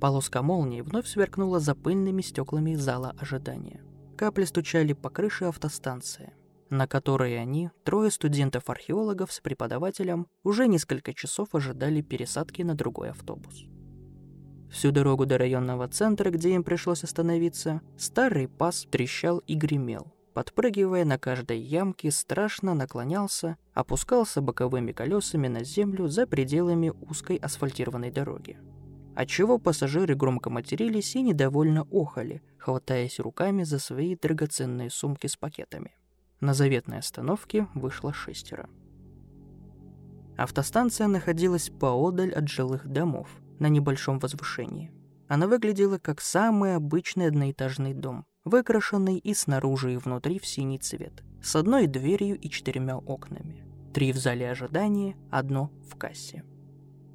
Полоска молнии вновь сверкнула за пыльными стеклами зала ожидания. Капли стучали по крыше автостанции, на которой они, трое студентов-археологов с преподавателем, уже несколько часов ожидали пересадки на другой автобус. Всю дорогу до районного центра, где им пришлось остановиться, старый пас трещал и гремел. Подпрыгивая на каждой ямке, страшно наклонялся, опускался боковыми колесами на землю за пределами узкой асфальтированной дороги. Отчего пассажиры громко матерились и недовольно охали, хватаясь руками за свои драгоценные сумки с пакетами. На заветной остановке вышло шестеро. Автостанция находилась поодаль от жилых домов, на небольшом возвышении. Она выглядела как самый обычный одноэтажный дом, выкрашенный и снаружи, и внутри в синий цвет, с одной дверью и четырьмя окнами. Три в зале ожидания, одно в кассе.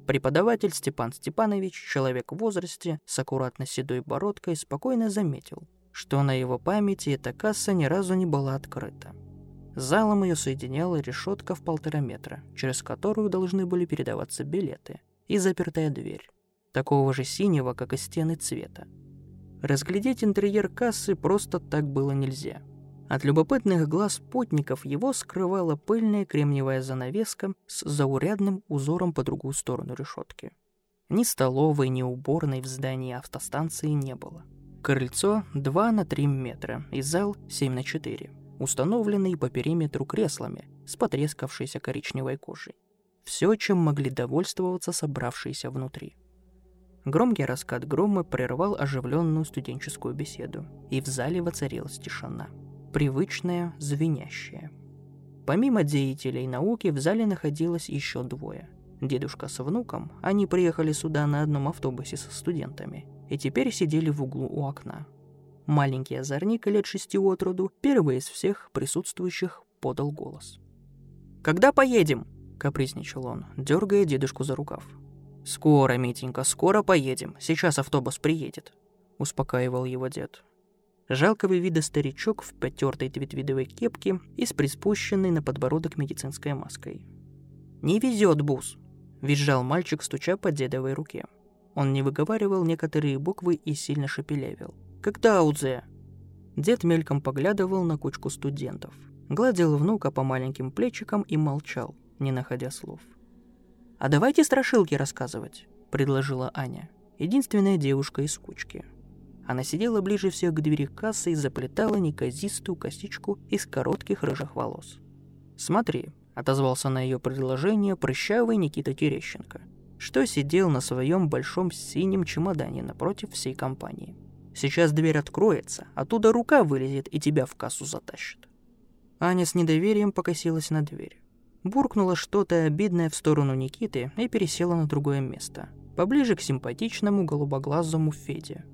Преподаватель Степан Степанович, человек в возрасте, с аккуратно седой бородкой, спокойно заметил, что на его памяти эта касса ни разу не была открыта. залом ее соединяла решетка в полтора метра, через которую должны были передаваться билеты, и запертая дверь, такого же синего, как и стены цвета. Разглядеть интерьер кассы просто так было нельзя – от любопытных глаз путников его скрывала пыльная кремниевая занавеска с заурядным узором по другую сторону решетки. Ни столовой, ни уборной в здании автостанции не было. Крыльцо 2 на 3 метра и зал 7 на 4, установленный по периметру креслами с потрескавшейся коричневой кожей. Все, чем могли довольствоваться собравшиеся внутри. Громкий раскат грома прервал оживленную студенческую беседу, и в зале воцарилась тишина – привычное, звенящее. Помимо деятелей науки в зале находилось еще двое. Дедушка с внуком, они приехали сюда на одном автобусе со студентами и теперь сидели в углу у окна. Маленький озорник лет шести от роду, первый из всех присутствующих, подал голос. «Когда поедем?» — капризничал он, дергая дедушку за рукав. «Скоро, Митенька, скоро поедем. Сейчас автобус приедет», — успокаивал его дед. Жалкого вида старичок в потертой твитвидовой кепке и с приспущенной на подбородок медицинской маской. «Не везет, Бус!» – визжал мальчик, стуча по дедовой руке. Он не выговаривал некоторые буквы и сильно шепелявил. «Когда Удзе?» Дед мельком поглядывал на кучку студентов, гладил внука по маленьким плечикам и молчал, не находя слов. «А давайте страшилки рассказывать», — предложила Аня, единственная девушка из кучки. Она сидела ближе всех к двери кассы и заплетала неказистую косичку из коротких рыжих волос. «Смотри», — отозвался на ее предложение прыщавый Никита Терещенко, что сидел на своем большом синем чемодане напротив всей компании. «Сейчас дверь откроется, оттуда рука вылезет и тебя в кассу затащит». Аня с недоверием покосилась на дверь. Буркнула что-то обидное в сторону Никиты и пересела на другое место, поближе к симпатичному голубоглазому Феде,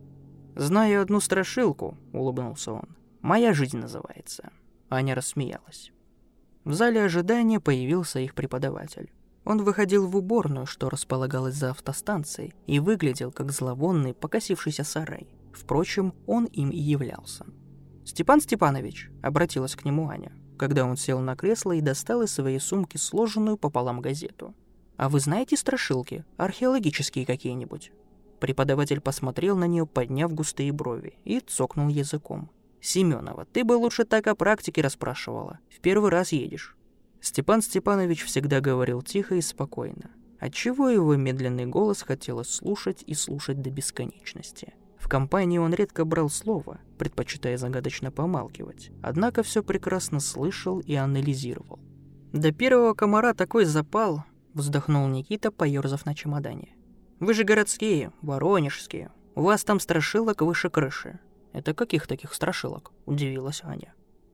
«Знаю одну страшилку», — улыбнулся он. «Моя жизнь называется». Аня рассмеялась. В зале ожидания появился их преподаватель. Он выходил в уборную, что располагалась за автостанцией, и выглядел как зловонный, покосившийся сарай. Впрочем, он им и являлся. «Степан Степанович», — обратилась к нему Аня, когда он сел на кресло и достал из своей сумки сложенную пополам газету. «А вы знаете страшилки? Археологические какие-нибудь?» Преподаватель посмотрел на нее, подняв густые брови, и цокнул языком. «Семенова, ты бы лучше так о практике расспрашивала. В первый раз едешь». Степан Степанович всегда говорил тихо и спокойно, отчего его медленный голос хотелось слушать и слушать до бесконечности. В компании он редко брал слово, предпочитая загадочно помалкивать, однако все прекрасно слышал и анализировал. «До первого комара такой запал», — вздохнул Никита, поерзав на чемодане. Вы же городские, воронежские. У вас там страшилок выше крыши. Это каких таких страшилок? Удивилась Аня.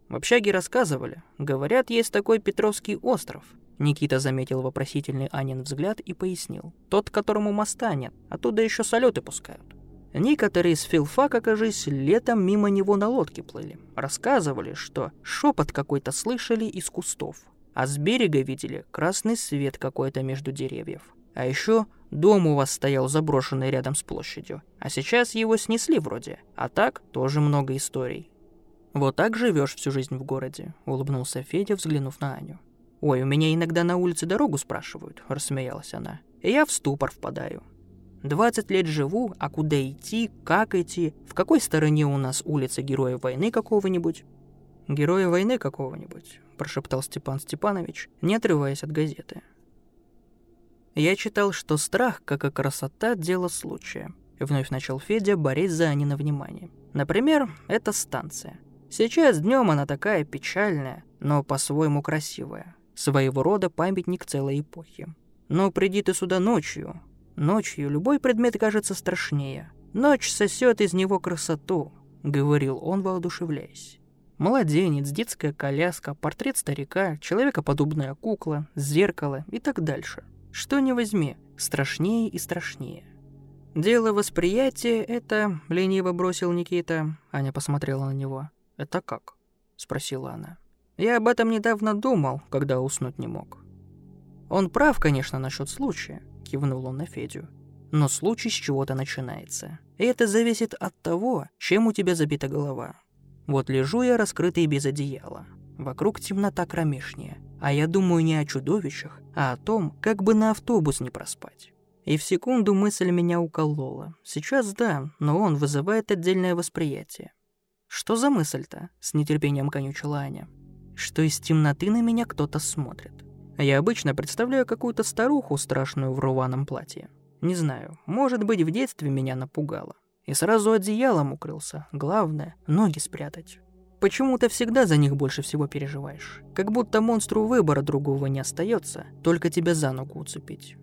В общаге рассказывали. Говорят, есть такой Петровский остров. Никита заметил вопросительный Анин взгляд и пояснил. Тот, которому моста нет, оттуда еще салюты пускают. Некоторые из филфака, кажись, летом мимо него на лодке плыли. Рассказывали, что шепот какой-то слышали из кустов, а с берега видели красный свет какой-то между деревьев. А еще дом у вас стоял заброшенный рядом с площадью, а сейчас его снесли вроде. А так тоже много историй. Вот так живешь всю жизнь в городе, улыбнулся Федя, взглянув на Аню. Ой, у меня иногда на улице дорогу спрашивают, рассмеялась она. И я в ступор впадаю. 20 лет живу, а куда идти, как идти, в какой стороне у нас улица Героя войны какого-нибудь? Героя войны какого-нибудь, прошептал Степан Степанович, не отрываясь от газеты. Я читал, что страх, как и красота, дело случая. Вновь начал Федя, борясь за Анина внимание. Например, это станция. Сейчас днем она такая печальная, но по-своему красивая. Своего рода памятник целой эпохи. Но приди ты сюда ночью. Ночью любой предмет кажется страшнее. Ночь сосет из него красоту, говорил он, воодушевляясь. Младенец, детская коляска, портрет старика, человекоподобная кукла, зеркало и так дальше. Что не возьми, страшнее и страшнее. Дело восприятия — это... Лениво бросил Никита. Аня посмотрела на него. «Это как?» — спросила она. «Я об этом недавно думал, когда уснуть не мог». «Он прав, конечно, насчет случая», — кивнул он на Федю. «Но случай с чего-то начинается. И это зависит от того, чем у тебя забита голова. Вот лежу я раскрытый без одеяла. Вокруг темнота кромешняя. А я думаю не о чудовищах, а о том, как бы на автобус не проспать. И в секунду мысль меня уколола. Сейчас да, но он вызывает отдельное восприятие. «Что за мысль-то?» — с нетерпением конючила Аня. «Что из темноты на меня кто-то смотрит. Я обычно представляю какую-то старуху страшную в рваном платье. Не знаю, может быть, в детстве меня напугало. И сразу одеялом укрылся. Главное — ноги спрятать. Почему ты всегда за них больше всего переживаешь? Как будто монстру выбора другого не остается, только тебя за ногу уцепить.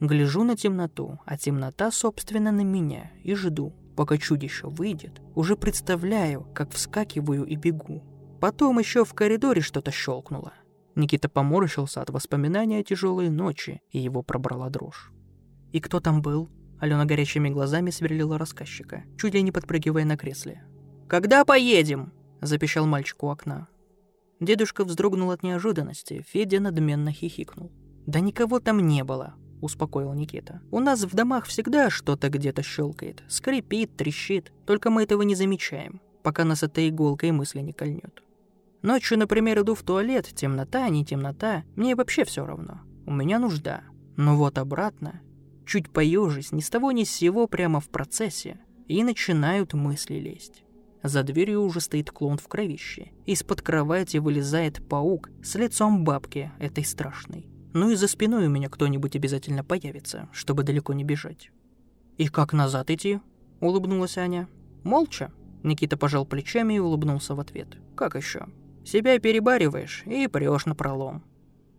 Гляжу на темноту, а темнота, собственно, на меня, и жду, Пока чудище выйдет, уже представляю, как вскакиваю и бегу. Потом еще в коридоре что-то щелкнуло. Никита поморщился от воспоминания о тяжелой ночи, и его пробрала дрожь. «И кто там был?» Алена горячими глазами сверлила рассказчика, чуть ли не подпрыгивая на кресле. «Когда поедем?» – запищал мальчик у окна. Дедушка вздрогнул от неожиданности, Федя надменно хихикнул. «Да никого там не было. — успокоил Никита. «У нас в домах всегда что-то где-то щелкает, скрипит, трещит, только мы этого не замечаем, пока нас эта иголка и мысли не кольнет. Ночью, например, иду в туалет, темнота, не темнота, мне вообще все равно. У меня нужда. Но вот обратно, чуть поежись, ни с того ни с сего прямо в процессе, и начинают мысли лезть. За дверью уже стоит клон в кровище. Из-под кровати вылезает паук с лицом бабки этой страшной. Ну и за спиной у меня кто-нибудь обязательно появится, чтобы далеко не бежать. «И как назад идти?» — улыбнулась Аня. «Молча». Никита пожал плечами и улыбнулся в ответ. «Как еще? Себя перебариваешь и прешь на пролом».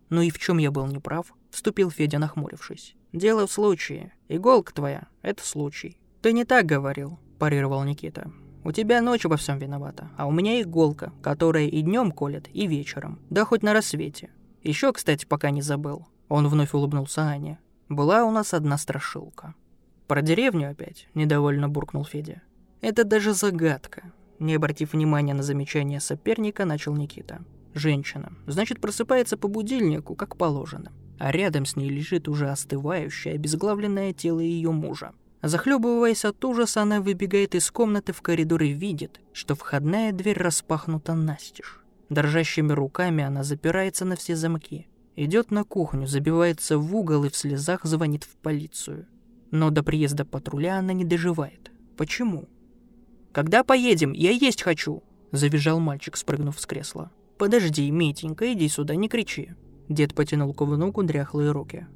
«Ну и в чем я был неправ?» — вступил Федя, нахмурившись. «Дело в случае. Иголка твоя — это случай». «Ты не так говорил», — парировал Никита. «У тебя ночь во всем виновата, а у меня иголка, которая и днем колет, и вечером, да хоть на рассвете. Еще, кстати, пока не забыл. Он вновь улыбнулся Ане. Была у нас одна страшилка. Про деревню опять, недовольно буркнул Федя. Это даже загадка. Не обратив внимания на замечание соперника, начал Никита. Женщина. Значит, просыпается по будильнику, как положено. А рядом с ней лежит уже остывающее, обезглавленное тело ее мужа. Захлебываясь от ужаса, она выбегает из комнаты в коридор и видит, что входная дверь распахнута настежь. Дрожащими руками она запирается на все замки. Идет на кухню, забивается в угол и в слезах звонит в полицию. Но до приезда патруля она не доживает. Почему? «Когда поедем? Я есть хочу!» Завизжал мальчик, спрыгнув с кресла. «Подожди, Митенька, иди сюда, не кричи!» Дед потянул к внуку дряхлые руки.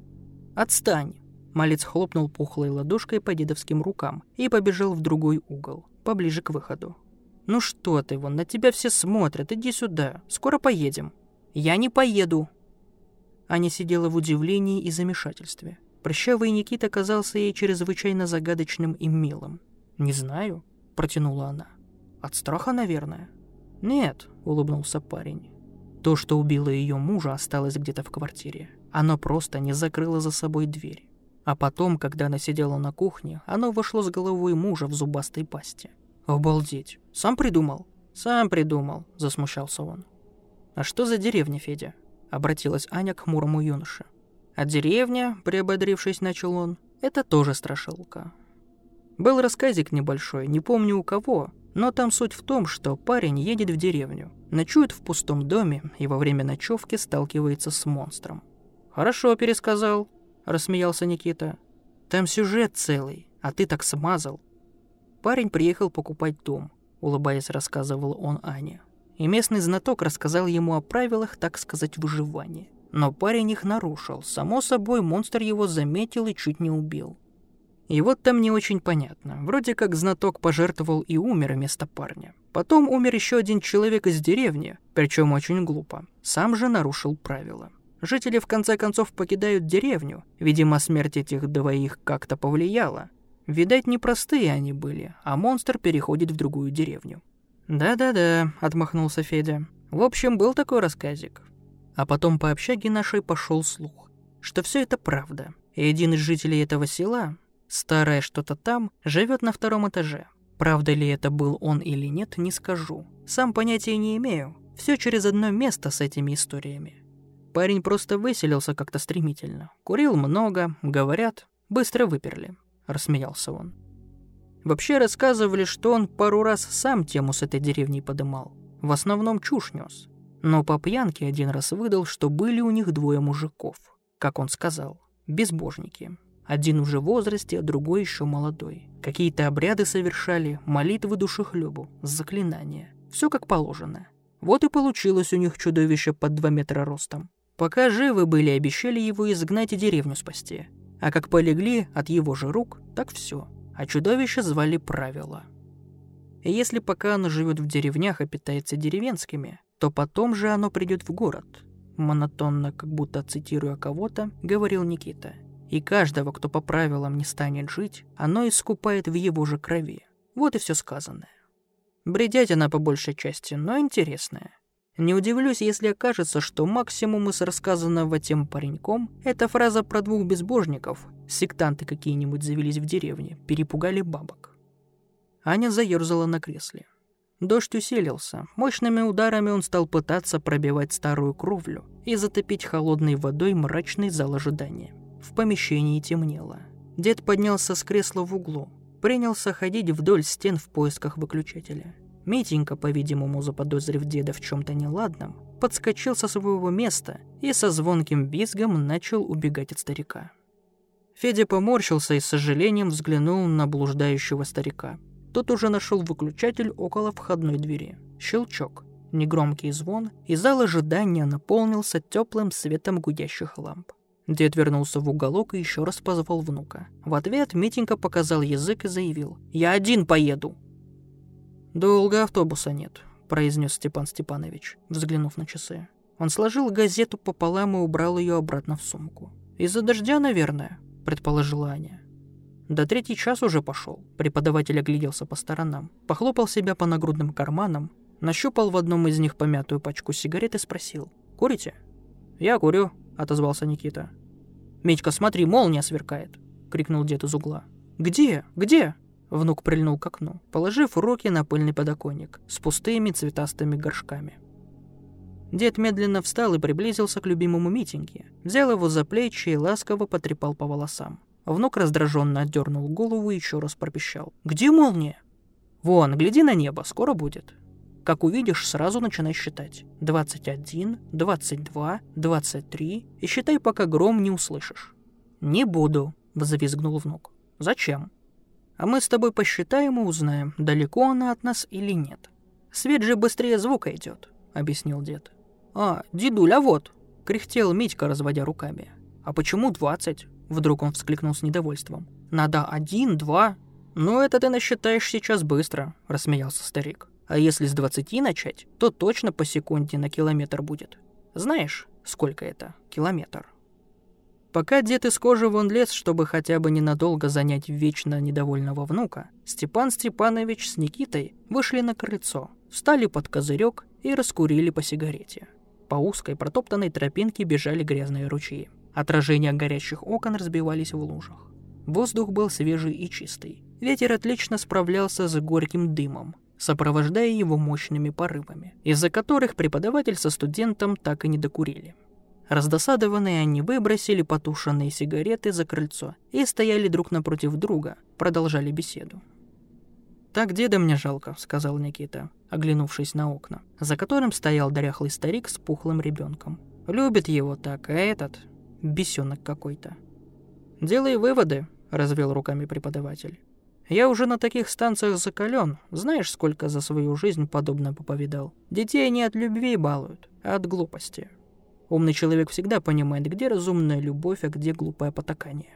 «Отстань!» Малец хлопнул пухлой ладошкой по дедовским рукам и побежал в другой угол, поближе к выходу. «Ну что ты, вон, на тебя все смотрят, иди сюда, скоро поедем». «Я не поеду». Аня сидела в удивлении и замешательстве. Прыщавый Никита казался ей чрезвычайно загадочным и милым. «Не знаю», — протянула она. «От страха, наверное». «Нет», — улыбнулся парень. То, что убило ее мужа, осталось где-то в квартире. Оно просто не закрыло за собой дверь. А потом, когда она сидела на кухне, оно вошло с головой мужа в зубастой пасти. «Обалдеть! Сам придумал?» «Сам придумал», — засмущался он. «А что за деревня, Федя?» — обратилась Аня к хмурому юноше. «А деревня», — приободрившись, начал он, — «это тоже страшилка». Был рассказик небольшой, не помню у кого, но там суть в том, что парень едет в деревню, ночует в пустом доме и во время ночевки сталкивается с монстром. «Хорошо пересказал», — рассмеялся Никита. Там сюжет целый, а ты так смазал. Парень приехал покупать дом, улыбаясь, рассказывал он Ане. И местный знаток рассказал ему о правилах, так сказать, выживания. Но парень их нарушил. Само собой, монстр его заметил и чуть не убил. И вот там не очень понятно. Вроде как знаток пожертвовал и умер вместо парня. Потом умер еще один человек из деревни, причем очень глупо. Сам же нарушил правила. Жители в конце концов покидают деревню. Видимо, смерть этих двоих как-то повлияла. Видать, непростые они были, а монстр переходит в другую деревню. «Да-да-да», — отмахнулся Федя. «В общем, был такой рассказик». А потом по общаге нашей пошел слух, что все это правда. И один из жителей этого села, Старое что-то там живет на втором этаже. Правда ли это был он или нет, не скажу. Сам понятия не имею. Все через одно место с этими историями. Парень просто выселился как-то стремительно. Курил много, говорят, быстро выперли. Рассмеялся он. Вообще рассказывали, что он пару раз сам тему с этой деревней подымал. В основном чушь нес. Но по пьянке один раз выдал, что были у них двое мужиков. Как он сказал, безбожники. Один уже в возрасте, а другой еще молодой. Какие-то обряды совершали, молитвы душехлебу, заклинания. Все как положено. Вот и получилось у них чудовище под два метра ростом. Пока живы были, обещали его изгнать и деревню спасти. А как полегли от его же рук, так все. А чудовище звали правила. И если пока оно живет в деревнях и питается деревенскими, то потом же оно придет в город. Монотонно, как будто цитируя кого-то, говорил Никита – и каждого, кто по правилам не станет жить, оно искупает в его же крови. Вот и все сказанное. Бредятина по большей части, но интересная. Не удивлюсь, если окажется, что максимум из рассказанного тем пареньком – это фраза про двух безбожников, сектанты какие-нибудь завелись в деревне, перепугали бабок. Аня заерзала на кресле. Дождь усилился. Мощными ударами он стал пытаться пробивать старую кровлю и затопить холодной водой мрачный зал ожидания. В помещении темнело. Дед поднялся с кресла в углу. Принялся ходить вдоль стен в поисках выключателя. Митенька, по-видимому, заподозрив деда в чем-то неладном, подскочил со своего места и со звонким визгом начал убегать от старика. Федя поморщился и с сожалением взглянул на блуждающего старика. Тот уже нашел выключатель около входной двери. Щелчок, негромкий звон, и зал ожидания наполнился теплым светом гудящих ламп. Дед вернулся в уголок и еще раз позвал внука. В ответ Митенька показал язык и заявил «Я один поеду». «Долго автобуса нет», – произнес Степан Степанович, взглянув на часы. Он сложил газету пополам и убрал ее обратно в сумку. «Из-за дождя, наверное», – предположила Аня. До третий час уже пошел. Преподаватель огляделся по сторонам, похлопал себя по нагрудным карманам, нащупал в одном из них помятую пачку сигарет и спросил. «Курите?» «Я курю», — отозвался Никита. «Митька, смотри, молния сверкает!» — крикнул дед из угла. «Где? Где?» Внук прильнул к окну, положив руки на пыльный подоконник с пустыми цветастыми горшками. Дед медленно встал и приблизился к любимому Митеньке, взял его за плечи и ласково потрепал по волосам. Внук раздраженно отдернул голову и еще раз пропищал. «Где молния?» «Вон, гляди на небо, скоро будет». Как увидишь, сразу начинай считать. 21, 22, 23 и считай, пока гром не услышишь. «Не буду», — взвизгнул внук. «Зачем?» «А мы с тобой посчитаем и узнаем, далеко она от нас или нет. Свет же быстрее звука идет», — объяснил дед. «А, дедуля, вот!» — кряхтел Митька, разводя руками. «А почему двадцать?» — вдруг он вскликнул с недовольством. «Надо один, два...» «Ну, это ты насчитаешь сейчас быстро», — рассмеялся старик. А если с 20 начать, то точно по секунде на километр будет. Знаешь, сколько это? Километр. Пока дед из кожи вон лез, чтобы хотя бы ненадолго занять вечно недовольного внука, Степан Степанович с Никитой вышли на крыльцо, встали под козырек и раскурили по сигарете. По узкой протоптанной тропинке бежали грязные ручьи. Отражения горящих окон разбивались в лужах. Воздух был свежий и чистый. Ветер отлично справлялся с горьким дымом, сопровождая его мощными порывами, из-за которых преподаватель со студентом так и не докурили. Раздосадованные они выбросили потушенные сигареты за крыльцо и стояли друг напротив друга, продолжали беседу. «Так деда мне жалко», — сказал Никита, оглянувшись на окна, за которым стоял дряхлый старик с пухлым ребенком. «Любит его так, а этот — бесенок какой-то». «Делай выводы», — развел руками преподаватель. Я уже на таких станциях закален. Знаешь, сколько за свою жизнь подобно поповидал? Детей не от любви балуют, а от глупости. Умный человек всегда понимает, где разумная любовь, а где глупое потакание.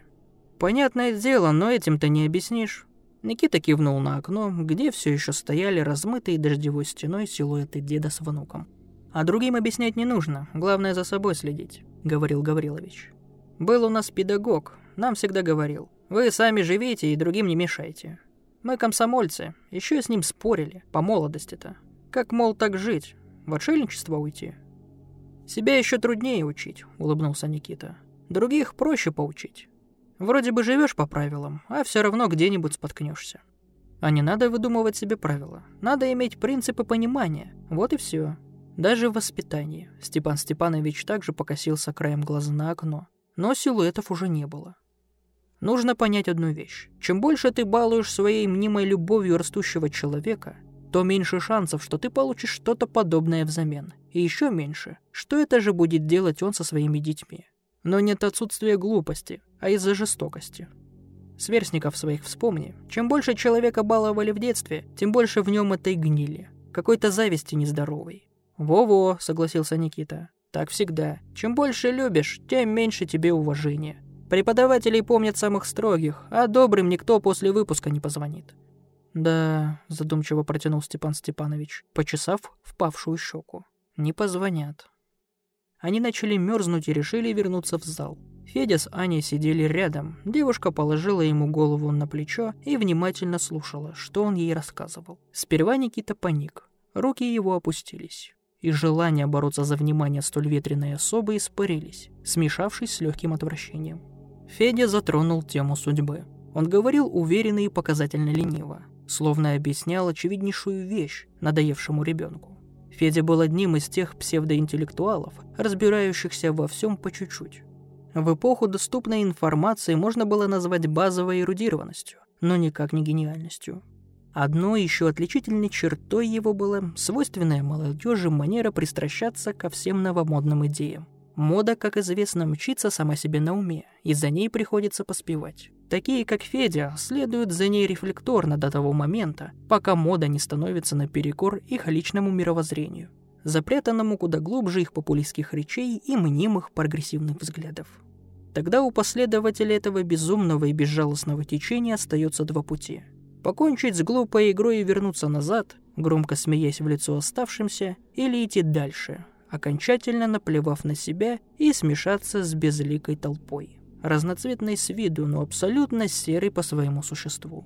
Понятное дело, но этим-то не объяснишь. Никита кивнул на окно, где все еще стояли размытые дождевой стеной силуэты деда с внуком. «А другим объяснять не нужно, главное за собой следить», — говорил Гаврилович. «Был у нас педагог, нам всегда говорил, вы сами живите и другим не мешайте. Мы комсомольцы, еще с ним спорили, по молодости-то. Как, мол, так жить? В отшельничество уйти? Себя еще труднее учить, улыбнулся Никита. Других проще поучить. Вроде бы живешь по правилам, а все равно где-нибудь споткнешься. А не надо выдумывать себе правила. Надо иметь принципы понимания. Вот и все. Даже в воспитании. Степан Степанович также покосился краем глаза на окно. Но силуэтов уже не было. Нужно понять одну вещь. Чем больше ты балуешь своей мнимой любовью растущего человека, то меньше шансов, что ты получишь что-то подобное взамен. И еще меньше, что это же будет делать он со своими детьми. Но нет отсутствия глупости, а из-за жестокости. Сверстников своих вспомни. Чем больше человека баловали в детстве, тем больше в нем этой гнили. Какой-то зависти нездоровой. «Во-во», — согласился Никита. «Так всегда. Чем больше любишь, тем меньше тебе уважения. Преподавателей помнят самых строгих, а добрым никто после выпуска не позвонит». «Да», — задумчиво протянул Степан Степанович, почесав впавшую щеку. «Не позвонят». Они начали мерзнуть и решили вернуться в зал. Федя с Аней сидели рядом. Девушка положила ему голову на плечо и внимательно слушала, что он ей рассказывал. Сперва Никита паник. Руки его опустились. И желание бороться за внимание столь ветреной особы испарились, смешавшись с легким отвращением. Федя затронул тему судьбы. Он говорил уверенно и показательно лениво, словно объяснял очевиднейшую вещь надоевшему ребенку. Федя был одним из тех псевдоинтеллектуалов, разбирающихся во всем по чуть-чуть. В эпоху доступной информации можно было назвать базовой эрудированностью, но никак не гениальностью. Одной еще отличительной чертой его была свойственная молодежи манера пристращаться ко всем новомодным идеям. Мода, как известно, мчится сама себе на уме, и за ней приходится поспевать. Такие, как Федя, следуют за ней рефлекторно до того момента, пока мода не становится наперекор их личному мировоззрению, запрятанному куда глубже их популистских речей и мнимых прогрессивных взглядов. Тогда у последователей этого безумного и безжалостного течения остается два пути. Покончить с глупой игрой и вернуться назад, громко смеясь в лицо оставшимся, или идти дальше, окончательно наплевав на себя и смешаться с безликой толпой разноцветной с виду, но абсолютно серый по своему существу.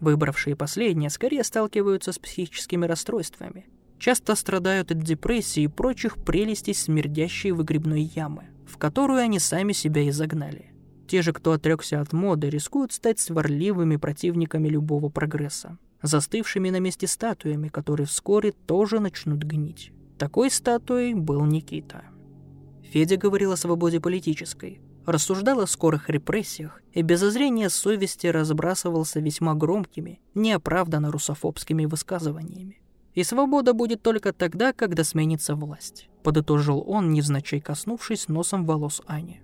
Выбравшие последние скорее сталкиваются с психическими расстройствами, часто страдают от депрессии и прочих прелестей смердящей выгребной ямы, в которую они сами себя и загнали. Те же, кто отрекся от моды, рискуют стать сварливыми противниками любого прогресса, застывшими на месте статуями, которые вскоре тоже начнут гнить. Такой статуей был Никита. Федя говорил о свободе политической, рассуждал о скорых репрессиях и без озрения совести разбрасывался весьма громкими, неоправданно русофобскими высказываниями. И свобода будет только тогда, когда сменится власть, подытожил он, невзначай коснувшись носом волос Ани.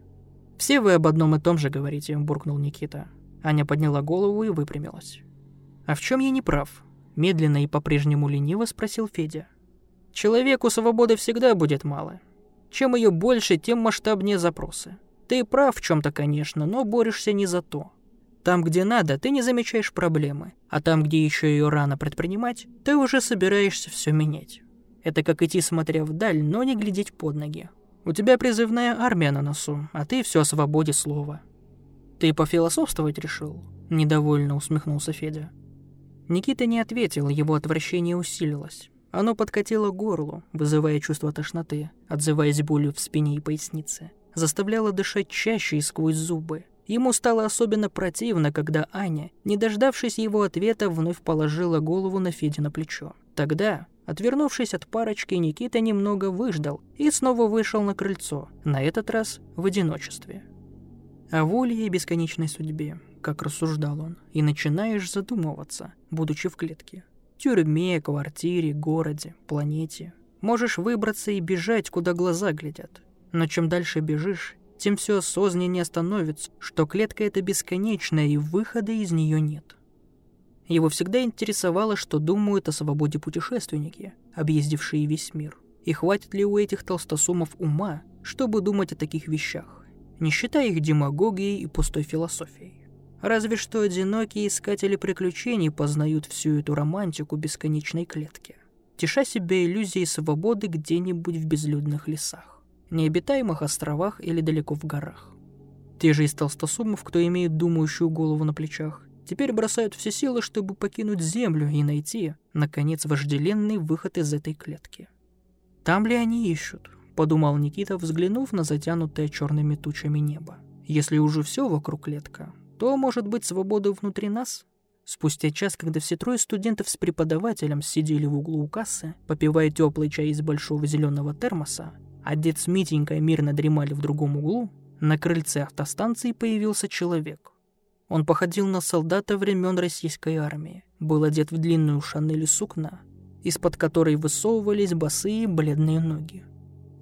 «Все вы об одном и том же говорите», — буркнул Никита. Аня подняла голову и выпрямилась. «А в чем я не прав?» — медленно и по-прежнему лениво спросил Федя. «Человеку свободы всегда будет мало. Чем ее больше, тем масштабнее запросы. Ты прав в чем-то, конечно, но борешься не за то. Там, где надо, ты не замечаешь проблемы, а там, где еще ее рано предпринимать, ты уже собираешься все менять. Это как идти, смотря вдаль, но не глядеть под ноги. У тебя призывная армия на носу, а ты все о свободе слова. Ты пофилософствовать решил? Недовольно усмехнулся Федя. Никита не ответил, его отвращение усилилось. Оно подкатило к горлу, вызывая чувство тошноты, отзываясь болью в спине и пояснице заставляла дышать чаще и сквозь зубы. Ему стало особенно противно, когда Аня, не дождавшись его ответа, вновь положила голову на Феде на плечо. Тогда, отвернувшись от парочки, Никита немного выждал и снова вышел на крыльцо, на этот раз в одиночестве. О воле и бесконечной судьбе, как рассуждал он, и начинаешь задумываться, будучи в клетке. Тюрьме, квартире, городе, планете. Можешь выбраться и бежать, куда глаза глядят. Но чем дальше бежишь, тем все осознаннее становится, что клетка эта бесконечная и выхода из нее нет. Его всегда интересовало, что думают о свободе путешественники, объездившие весь мир. И хватит ли у этих толстосумов ума, чтобы думать о таких вещах, не считая их демагогией и пустой философией. Разве что одинокие искатели приключений познают всю эту романтику бесконечной клетки, теша себя иллюзией свободы где-нибудь в безлюдных лесах, необитаемых островах или далеко в горах. Те же из толстосумов, кто имеет думающую голову на плечах, теперь бросают все силы, чтобы покинуть Землю и найти, наконец, вожделенный выход из этой клетки. Там ли они ищут? Подумал Никита, взглянув на затянутое черными тучами небо. Если уже все вокруг клетка, то, может быть, свобода внутри нас? Спустя час, когда все трое студентов с преподавателем сидели в углу у кассы, попивая теплый чай из большого зеленого термоса, а дед с Митенькой мирно дремали в другом углу, на крыльце автостанции появился человек. Он походил на солдата времен российской армии, был одет в длинную шанель сукна, из-под которой высовывались босые бледные ноги.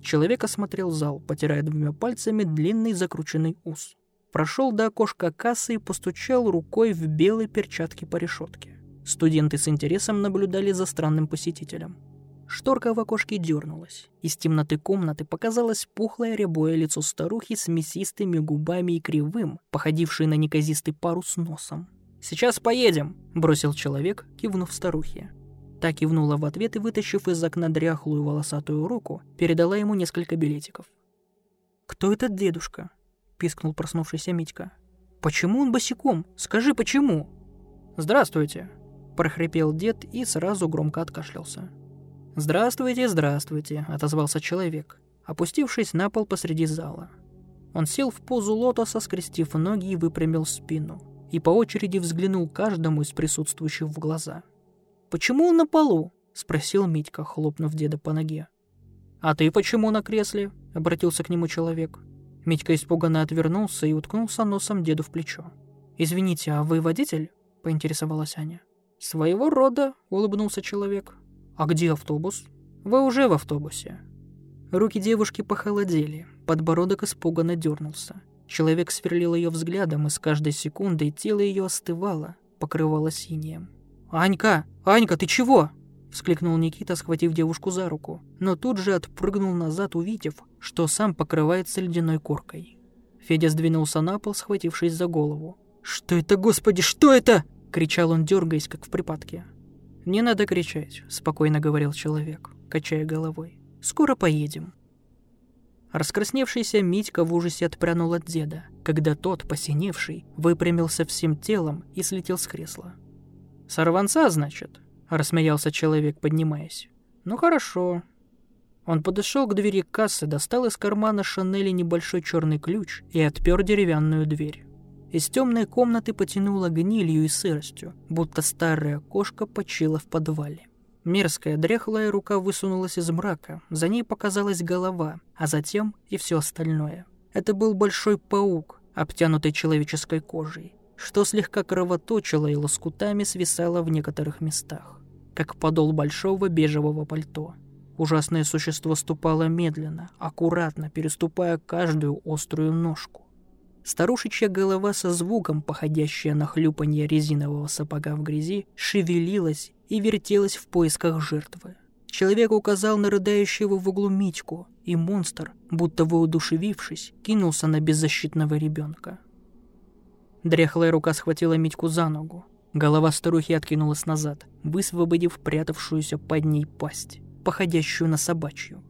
Человек осмотрел зал, потирая двумя пальцами длинный закрученный ус прошел до окошка кассы и постучал рукой в белой перчатке по решетке. Студенты с интересом наблюдали за странным посетителем. Шторка в окошке дернулась. Из темноты комнаты показалось пухлое рябое лицо старухи с мясистыми губами и кривым, походившей на неказистый парус носом. «Сейчас поедем!» – бросил человек, кивнув старухе. Та кивнула в ответ и, вытащив из окна дряхлую волосатую руку, передала ему несколько билетиков. «Кто этот дедушка?» Пискнул проснувшийся Митька. «Почему он босиком? Скажи, почему?» «Здравствуйте!» – прохрипел дед и сразу громко откашлялся. «Здравствуйте, здравствуйте!» – отозвался человек, опустившись на пол посреди зала. Он сел в позу лотоса, скрестив ноги и выпрямил спину, и по очереди взглянул каждому из присутствующих в глаза. «Почему он на полу?» – спросил Митька, хлопнув деда по ноге. «А ты почему на кресле?» – обратился к нему человек. Митька испуганно отвернулся и уткнулся носом деду в плечо. «Извините, а вы водитель?» – поинтересовалась Аня. «Своего рода», – улыбнулся человек. «А где автобус?» «Вы уже в автобусе». Руки девушки похолодели, подбородок испуганно дернулся. Человек сверлил ее взглядом, и с каждой секундой тело ее остывало, покрывало синим. «Анька! Анька, ты чего?» Вскликнул Никита, схватив девушку за руку, но тут же отпрыгнул назад, увидев, что сам покрывается ледяной коркой. Федя сдвинулся на пол, схватившись за голову. «Что это, господи, что это?» — кричал он, дергаясь, как в припадке. «Не надо кричать», — спокойно говорил человек, качая головой. «Скоро поедем». Раскрасневшийся Митька в ужасе отпрянул от деда, когда тот, посиневший, выпрямился всем телом и слетел с кресла. «Сорванца, значит?» Рассмеялся человек, поднимаясь. Ну хорошо. Он подошел к двери кассы, достал из кармана Шанели небольшой черный ключ и отпер деревянную дверь. Из темной комнаты потянуло гнилью и сыростью, будто старая кошка почила в подвале. Мерзкая, дряхлая рука высунулась из мрака, за ней показалась голова, а затем и все остальное. Это был большой паук, обтянутый человеческой кожей, что слегка кровоточило и лоскутами свисало в некоторых местах как подол большого бежевого пальто. Ужасное существо ступало медленно, аккуратно, переступая каждую острую ножку. Старушечья голова со звуком, походящая на хлюпанье резинового сапога в грязи, шевелилась и вертелась в поисках жертвы. Человек указал на рыдающего в углу Митьку, и монстр, будто воодушевившись, кинулся на беззащитного ребенка. Дряхлая рука схватила Митьку за ногу. Голова старухи откинулась назад, высвободив прятавшуюся под ней пасть, походящую на собачью.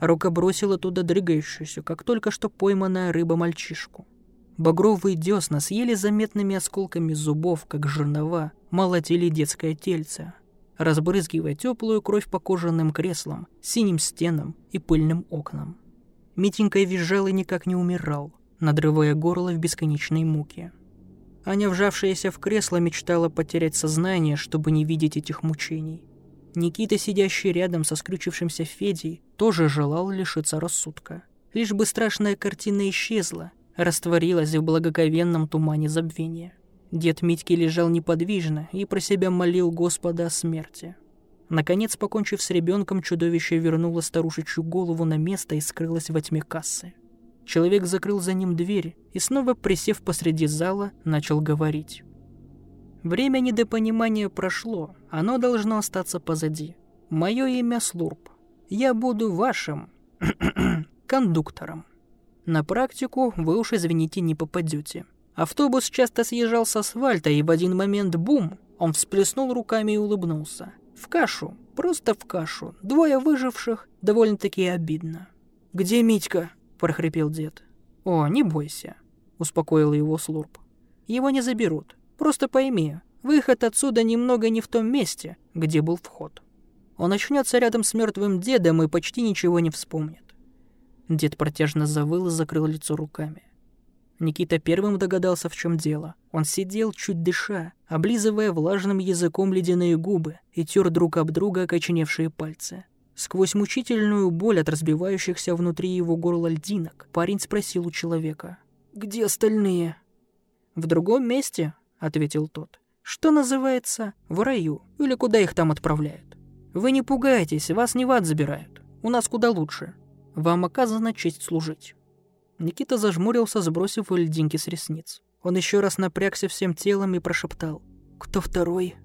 Рука бросила туда дрыгающуюся, как только что пойманная рыба мальчишку. Багровые десна съели заметными осколками зубов, как жернова, молотили детское тельце, разбрызгивая теплую кровь по кожаным креслам, синим стенам и пыльным окнам. Митенька визжал и никак не умирал, надрывая горло в бесконечной муке. Аня, вжавшаяся в кресло, мечтала потерять сознание, чтобы не видеть этих мучений. Никита, сидящий рядом со скрючившимся Федей, тоже желал лишиться рассудка. Лишь бы страшная картина исчезла, растворилась в благоговенном тумане забвения. Дед Митьки лежал неподвижно и про себя молил Господа о смерти. Наконец, покончив с ребенком, чудовище вернуло старушечью голову на место и скрылось во тьме кассы. Человек закрыл за ним дверь и снова, присев посреди зала, начал говорить. Время недопонимания прошло, оно должно остаться позади. Мое имя Слурп. Я буду вашим кондуктором. На практику вы уж, извините, не попадете. Автобус часто съезжал с асфальта, и в один момент бум, он всплеснул руками и улыбнулся. В кашу, просто в кашу. Двое выживших, довольно-таки обидно. «Где Митька?» – прохрипел дед. «О, не бойся», – успокоил его Слурп. «Его не заберут. Просто пойми, выход отсюда немного не в том месте, где был вход. Он очнется рядом с мертвым дедом и почти ничего не вспомнит». Дед протяжно завыл и закрыл лицо руками. Никита первым догадался, в чем дело. Он сидел, чуть дыша, облизывая влажным языком ледяные губы и тер друг об друга окоченевшие пальцы. Сквозь мучительную боль от разбивающихся внутри его горла льдинок, парень спросил у человека. «Где остальные?» «В другом месте», — ответил тот. «Что называется, в раю, или куда их там отправляют. Вы не пугайтесь, вас не в ад забирают. У нас куда лучше. Вам оказана честь служить». Никита зажмурился, сбросив льдинки с ресниц. Он еще раз напрягся всем телом и прошептал. «Кто второй?»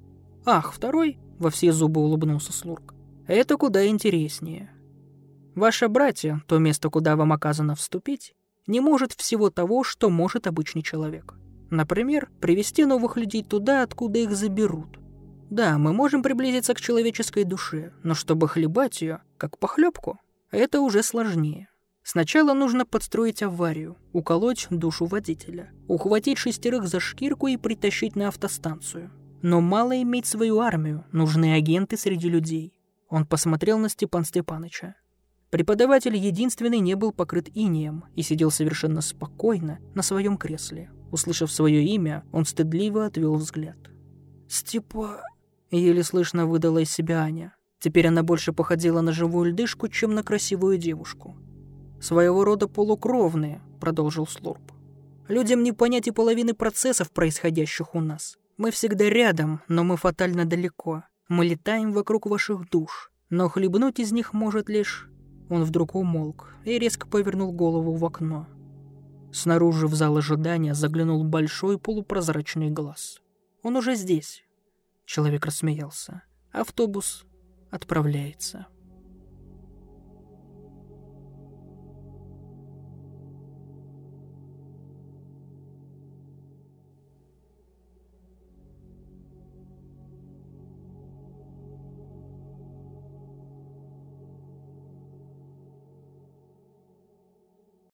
«Ах, второй?» — во все зубы улыбнулся Слурк. «Это куда интереснее. Ваше братья, то место, куда вам оказано вступить, не может всего того, что может обычный человек. Например, привести новых людей туда, откуда их заберут. Да, мы можем приблизиться к человеческой душе, но чтобы хлебать ее, как похлебку, это уже сложнее. Сначала нужно подстроить аварию, уколоть душу водителя, ухватить шестерых за шкирку и притащить на автостанцию. Но мало иметь свою армию, нужны агенты среди людей. Он посмотрел на Степан Степаныча. Преподаватель единственный не был покрыт инеем и сидел совершенно спокойно на своем кресле. Услышав свое имя, он стыдливо отвел взгляд. «Степа...» — еле слышно выдала из себя Аня. Теперь она больше походила на живую льдышку, чем на красивую девушку. «Своего рода полукровные», — продолжил Слурп. «Людям не понять и половины процессов, происходящих у нас. Мы всегда рядом, но мы фатально далеко. Мы летаем вокруг ваших душ, но хлебнуть из них может лишь...» Он вдруг умолк и резко повернул голову в окно. Снаружи в зал ожидания заглянул большой полупрозрачный глаз. «Он уже здесь». Человек рассмеялся. «Автобус отправляется».